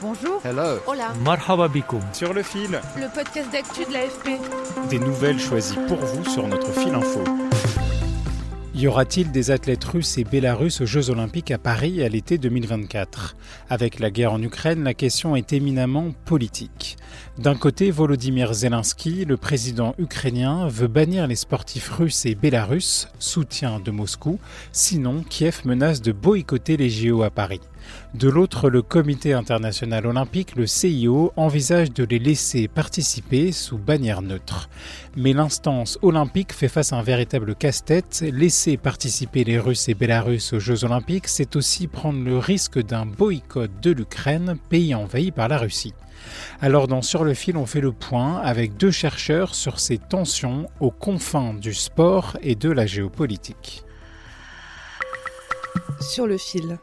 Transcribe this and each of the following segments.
Bonjour. Hello. Hola. Marhaba bikoum. Sur le fil. Le podcast d'actu de l'AFP. Des nouvelles choisies pour vous sur notre fil info. Y aura-t-il des athlètes russes et bélarusses aux Jeux Olympiques à Paris à l'été 2024 Avec la guerre en Ukraine, la question est éminemment politique. D'un côté, Volodymyr Zelensky, le président ukrainien, veut bannir les sportifs russes et bélarusses, soutien de Moscou, sinon Kiev menace de boycotter les JO à Paris. De l'autre, le Comité international olympique, le CIO, envisage de les laisser participer sous bannière neutre. Mais l'instance olympique fait face à un véritable casse-tête. Laisser participer les Russes et Bélarusses aux Jeux olympiques, c'est aussi prendre le risque d'un boycott de l'Ukraine, pays envahi par la Russie. Alors dans Sur le fil, on fait le point avec deux chercheurs sur ces tensions aux confins du sport et de la géopolitique. Sur le fil.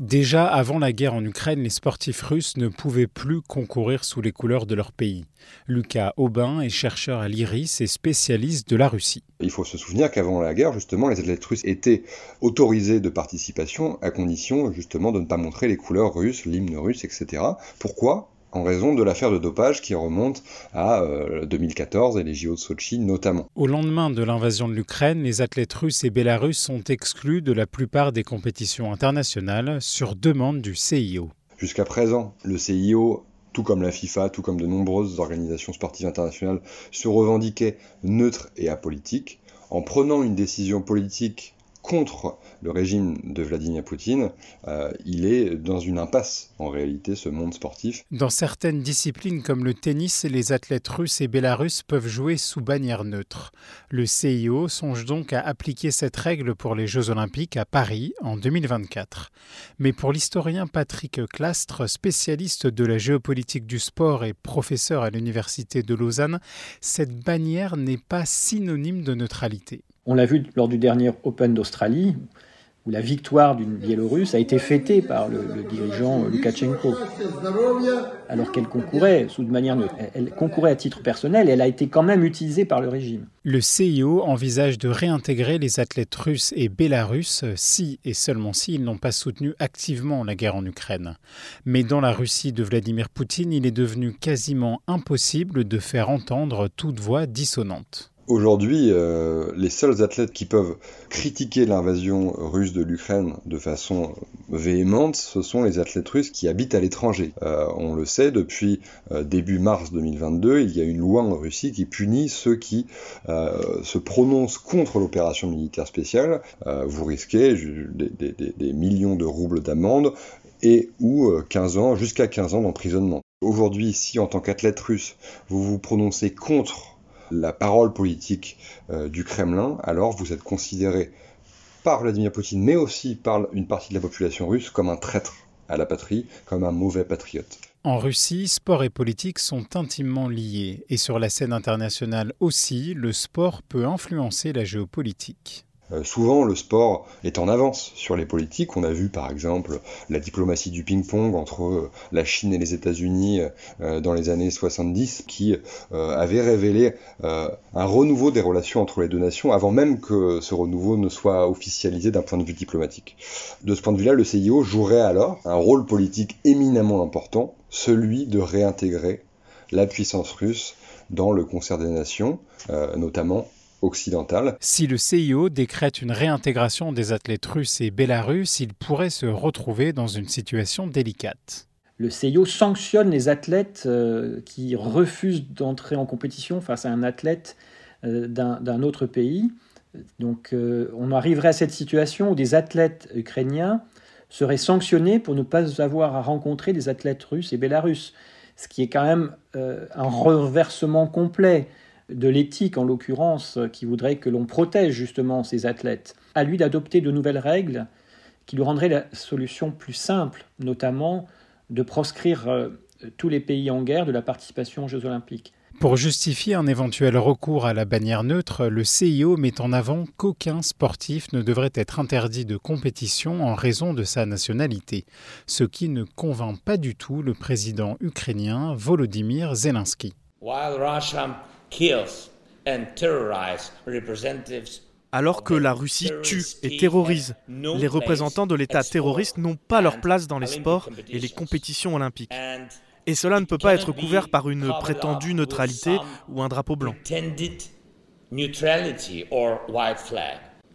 Déjà avant la guerre en Ukraine, les sportifs russes ne pouvaient plus concourir sous les couleurs de leur pays. Lucas Aubin est chercheur à l'IRIS et spécialiste de la Russie. Il faut se souvenir qu'avant la guerre, justement, les athlètes russes étaient autorisés de participation à condition justement de ne pas montrer les couleurs russes, l'hymne russe, etc. Pourquoi? En raison de l'affaire de dopage qui remonte à 2014 et les JO de Sochi notamment. Au lendemain de l'invasion de l'Ukraine, les athlètes russes et bélarusses sont exclus de la plupart des compétitions internationales sur demande du CIO. Jusqu'à présent, le CIO tout comme la FIFA, tout comme de nombreuses organisations sportives internationales, se revendiquaient neutres et apolitiques. En prenant une décision politique contre le régime de Vladimir Poutine, euh, il est dans une impasse en réalité ce monde sportif. Dans certaines disciplines comme le tennis, les athlètes russes et bélarusses peuvent jouer sous bannière neutre. Le CIO songe donc à appliquer cette règle pour les Jeux olympiques à Paris en 2024. Mais pour l'historien Patrick Clastre, spécialiste de la géopolitique du sport et professeur à l'université de Lausanne, cette bannière n'est pas synonyme de neutralité. On l'a vu lors du dernier Open d'Australie, où la victoire d'une Biélorusse a été fêtée par le, dirigeant Loukachenko, alors qu'elle concourait sous à titre personnel elle a été quand même utilisée par le régime. Le CIO envisage de réintégrer les athlètes russes et bélarusses si et seulement si ils n'ont pas soutenu activement la guerre en Ukraine. Mais dans la Russie de Vladimir Poutine, il est devenu quasiment impossible de faire entendre toute voix dissonante. Aujourd'hui, euh, les seuls athlètes qui peuvent critiquer l'invasion russe de l'Ukraine de façon véhémente, ce sont les athlètes russes qui habitent à l'étranger. Euh, on le sait, depuis euh, début mars 2022, il y a une loi en Russie qui punit ceux qui euh, se prononcent contre l'opération militaire spéciale. Euh, vous risquez des, des, des, millions de roubles d'amende et ou 15 ans, jusqu'à 15 ans d'emprisonnement. Aujourd'hui, si en tant qu'athlète russe, vous vous prononcez contre la parole politique euh, du Kremlin, alors vous êtes considéré par Vladimir Poutine, mais aussi par une partie de la population russe, comme un traître à la patrie, comme un mauvais patriote. En Russie, sport et politique sont intimement liés, et sur la scène internationale aussi, le sport peut influencer la géopolitique. Euh, souvent, le sport est en avance sur les politiques. On a vu par exemple la diplomatie du ping-pong entre euh, la Chine et les États-Unis euh, dans les années 70 qui avait révélé un renouveau des relations entre les deux nations avant même que ce renouveau ne soit officialisé d'un point de vue diplomatique. De ce point de vue-là, le CIO jouerait alors un rôle politique éminemment important, celui de réintégrer la puissance russe dans le concert des nations, notamment occidentale. Si le CIO décrète une réintégration des athlètes russes et bélarusses, il pourrait se retrouver dans une situation délicate. Le CIO sanctionne les athlètes euh, qui refusent d'entrer en compétition face à un athlète euh, d'un autre pays. Donc euh, on arriverait à cette situation où des athlètes ukrainiens seraient sanctionnés pour ne pas avoir à rencontrer des athlètes russes et bélarusses, ce qui est quand même un renversement complet de l'éthique en l'occurrence, qui voudrait que l'on protège justement ces athlètes, à lui d'adopter de nouvelles règles qui lui rendraient la solution plus simple, notamment de proscrire euh, tous les pays en guerre de la participation aux Jeux olympiques. Pour justifier un éventuel recours à la bannière neutre, le CIO met en avant qu'aucun sportif ne devrait être interdit de compétition en raison de sa nationalité, ce qui ne convainc pas du tout le président ukrainien Volodymyr Zelensky. Alors que la Russie tue et terrorise, les représentants de l'État terroriste n'ont pas leur place dans les sports et les compétitions olympiques. Et cela ne peut pas être couvert par une prétendue neutralité ou un drapeau blanc.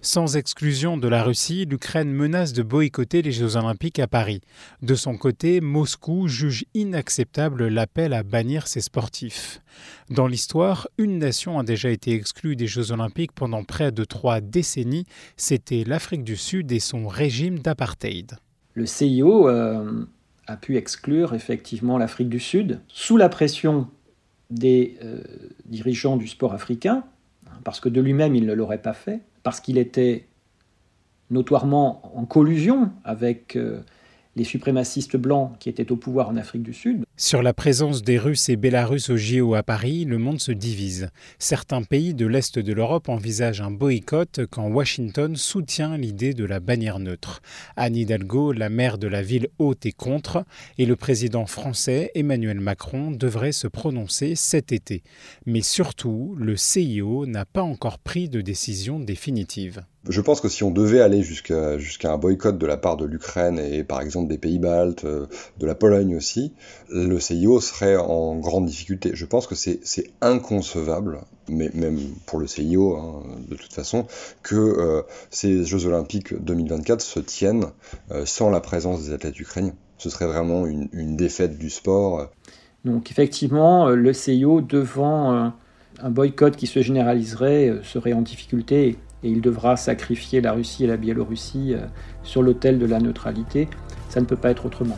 Sans exclusion de la Russie, l'Ukraine menace de boycotter les Jeux olympiques à Paris. De son côté, Moscou juge inacceptable l'appel à bannir ses sportifs. Dans l'histoire, une nation a déjà été exclue des Jeux olympiques pendant près de trois décennies, c'était l'Afrique du Sud et son régime d'apartheid. Le CIO euh, a pu exclure effectivement l'Afrique du Sud sous la pression des euh, dirigeants du sport africain, parce que de lui-même il ne l'aurait pas fait parce qu'il était notoirement en collusion avec euh, les suprémacistes blancs qui étaient au pouvoir en Afrique du Sud. Sur la présence des Russes et Bélarusses au JO à Paris, le monde se divise. Certains pays de l'Est de l'Europe envisagent un boycott quand Washington soutient l'idée de la bannière neutre. Anne Hidalgo, la maire de la ville haute, est contre et le président français Emmanuel Macron devrait se prononcer cet été. Mais surtout, le CIO n'a pas encore pris de décision définitive. Je pense que si on devait aller jusqu'à un boycott de la part de l'Ukraine et par exemple des pays baltes, euh, de la Pologne aussi, le CIO serait en grande difficulté. Je pense que c'est inconcevable, mais même pour le CIO hein, de toute façon, que euh, ces Jeux olympiques 2024 se tiennent euh, sans la présence des athlètes ukrainiens. Ce serait vraiment une, défaite du sport. Donc effectivement, le CIO devant un boycott qui se généraliserait serait en difficulté et il devra sacrifier la Russie et la Biélorussie euh, sur l'autel de la neutralité. Ça ne peut pas être autrement.